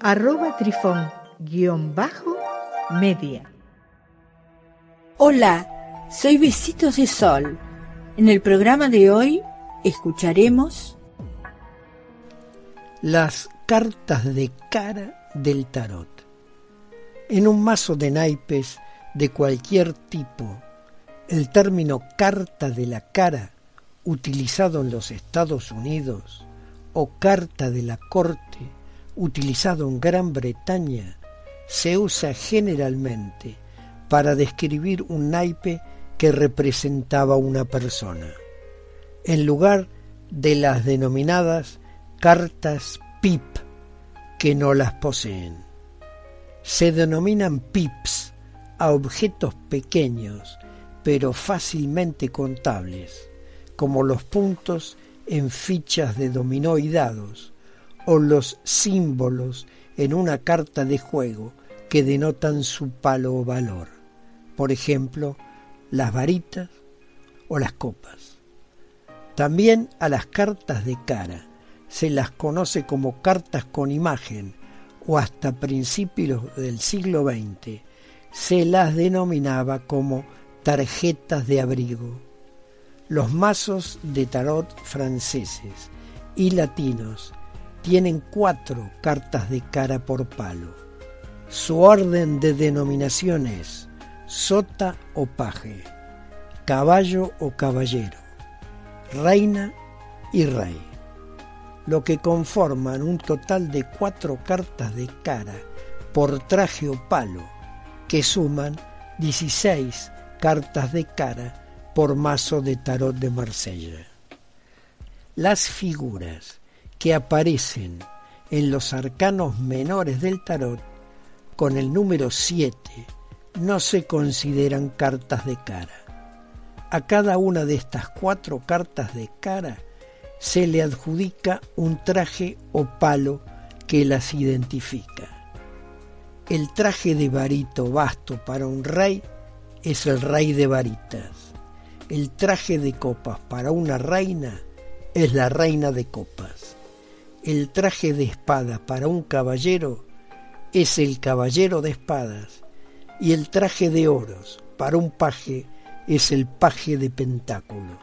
arroba trifón-media. Hola, soy Besitos de Sol. En el programa de hoy escucharemos las cartas de cara del tarot. En un mazo de naipes de cualquier tipo, el término carta de la cara, utilizado en los Estados Unidos, o carta de la corte, utilizado en Gran Bretaña, se usa generalmente para describir un naipe que representaba una persona, en lugar de las denominadas cartas PIP, que no las poseen. Se denominan PIPs a objetos pequeños, pero fácilmente contables, como los puntos en fichas de dominó y dados, o los símbolos en una carta de juego que denotan su palo o valor, por ejemplo, las varitas o las copas. También a las cartas de cara se las conoce como cartas con imagen o hasta principios del siglo XX se las denominaba como tarjetas de abrigo. Los mazos de tarot franceses y latinos tienen cuatro cartas de cara por palo. Su orden de denominación es sota o paje, caballo o caballero, reina y rey, lo que conforman un total de cuatro cartas de cara por traje o palo, que suman 16 cartas de cara por mazo de tarot de Marsella. Las figuras que aparecen en los arcanos menores del tarot con el número 7 no se consideran cartas de cara. A cada una de estas cuatro cartas de cara se le adjudica un traje o palo que las identifica. El traje de varito basto para un rey es el rey de varitas. El traje de copas para una reina es la reina de copas el traje de espada para un caballero es el caballero de espadas y el traje de oros para un paje es el paje de pentáculo.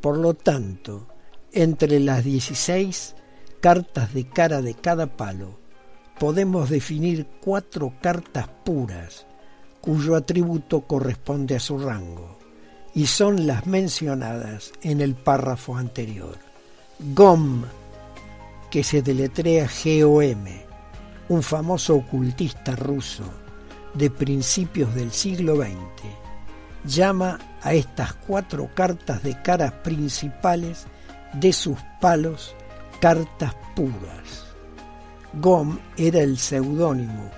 Por lo tanto, entre las 16 cartas de cara de cada palo, podemos definir cuatro cartas puras, cuyo atributo corresponde a su rango, y son las mencionadas en el párrafo anterior. Gom que se deletrea GOM, un famoso ocultista ruso de principios del siglo XX, llama a estas cuatro cartas de caras principales de sus palos cartas puras. Gom era el seudónimo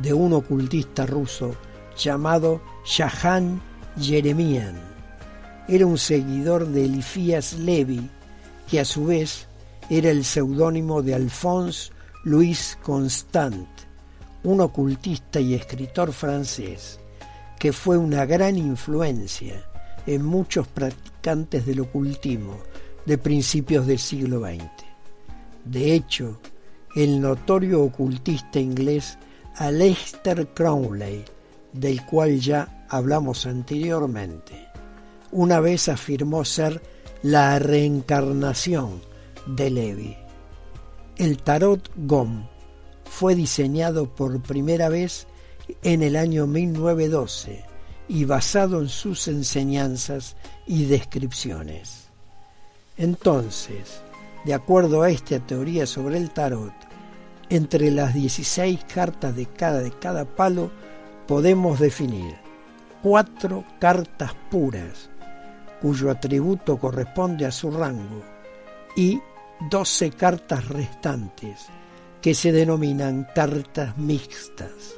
de un ocultista ruso llamado Shahan Yeremian. Era un seguidor de Elifías Levi, que a su vez era el seudónimo de Alphonse Louis Constant, un ocultista y escritor francés que fue una gran influencia en muchos practicantes del ocultismo de principios del siglo XX. De hecho, el notorio ocultista inglés Aleister Crowley, del cual ya hablamos anteriormente, una vez afirmó ser la reencarnación de Levi. El tarot GOM fue diseñado por primera vez en el año 1912 y basado en sus enseñanzas y descripciones. Entonces, de acuerdo a esta teoría sobre el tarot, entre las 16 cartas de cada, de cada palo podemos definir cuatro cartas puras, cuyo atributo corresponde a su rango, y 12 cartas restantes, que se denominan cartas mixtas.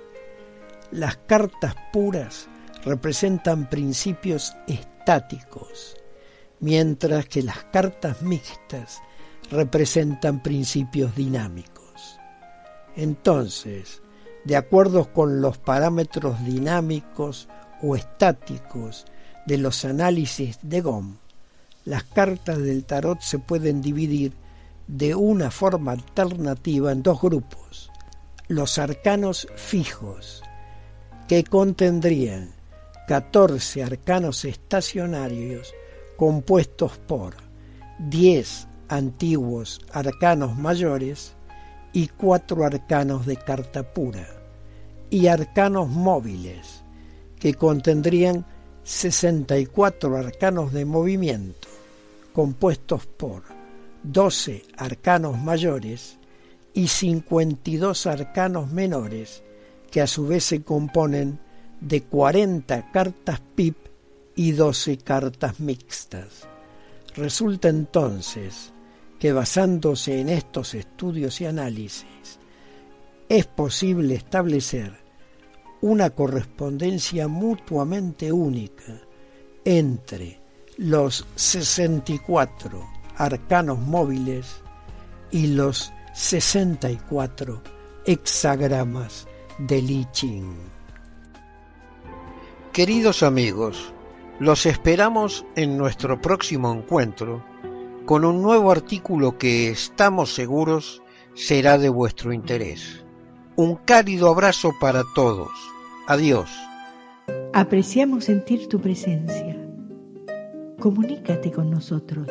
Las cartas puras representan principios estáticos, mientras que las cartas mixtas representan principios dinámicos. Entonces, de acuerdo con los parámetros dinámicos o estáticos de los análisis de GOM, las cartas del tarot se pueden dividir de una forma alternativa en dos grupos. Los arcanos fijos, que contendrían 14 arcanos estacionarios compuestos por 10 antiguos arcanos mayores y 4 arcanos de carta pura, y arcanos móviles, que contendrían 64 arcanos de movimiento, compuestos por 12 arcanos mayores y 52 arcanos menores, que a su vez se componen de 40 cartas PIP y 12 cartas mixtas. Resulta entonces que basándose en estos estudios y análisis, es posible establecer una correspondencia mutuamente única entre los 64 arcanos móviles y los 64 hexagramas de Li Ching. Queridos amigos, los esperamos en nuestro próximo encuentro con un nuevo artículo que estamos seguros será de vuestro interés. Un cálido abrazo para todos. Adiós. Apreciamos sentir tu presencia. Comunícate con nosotros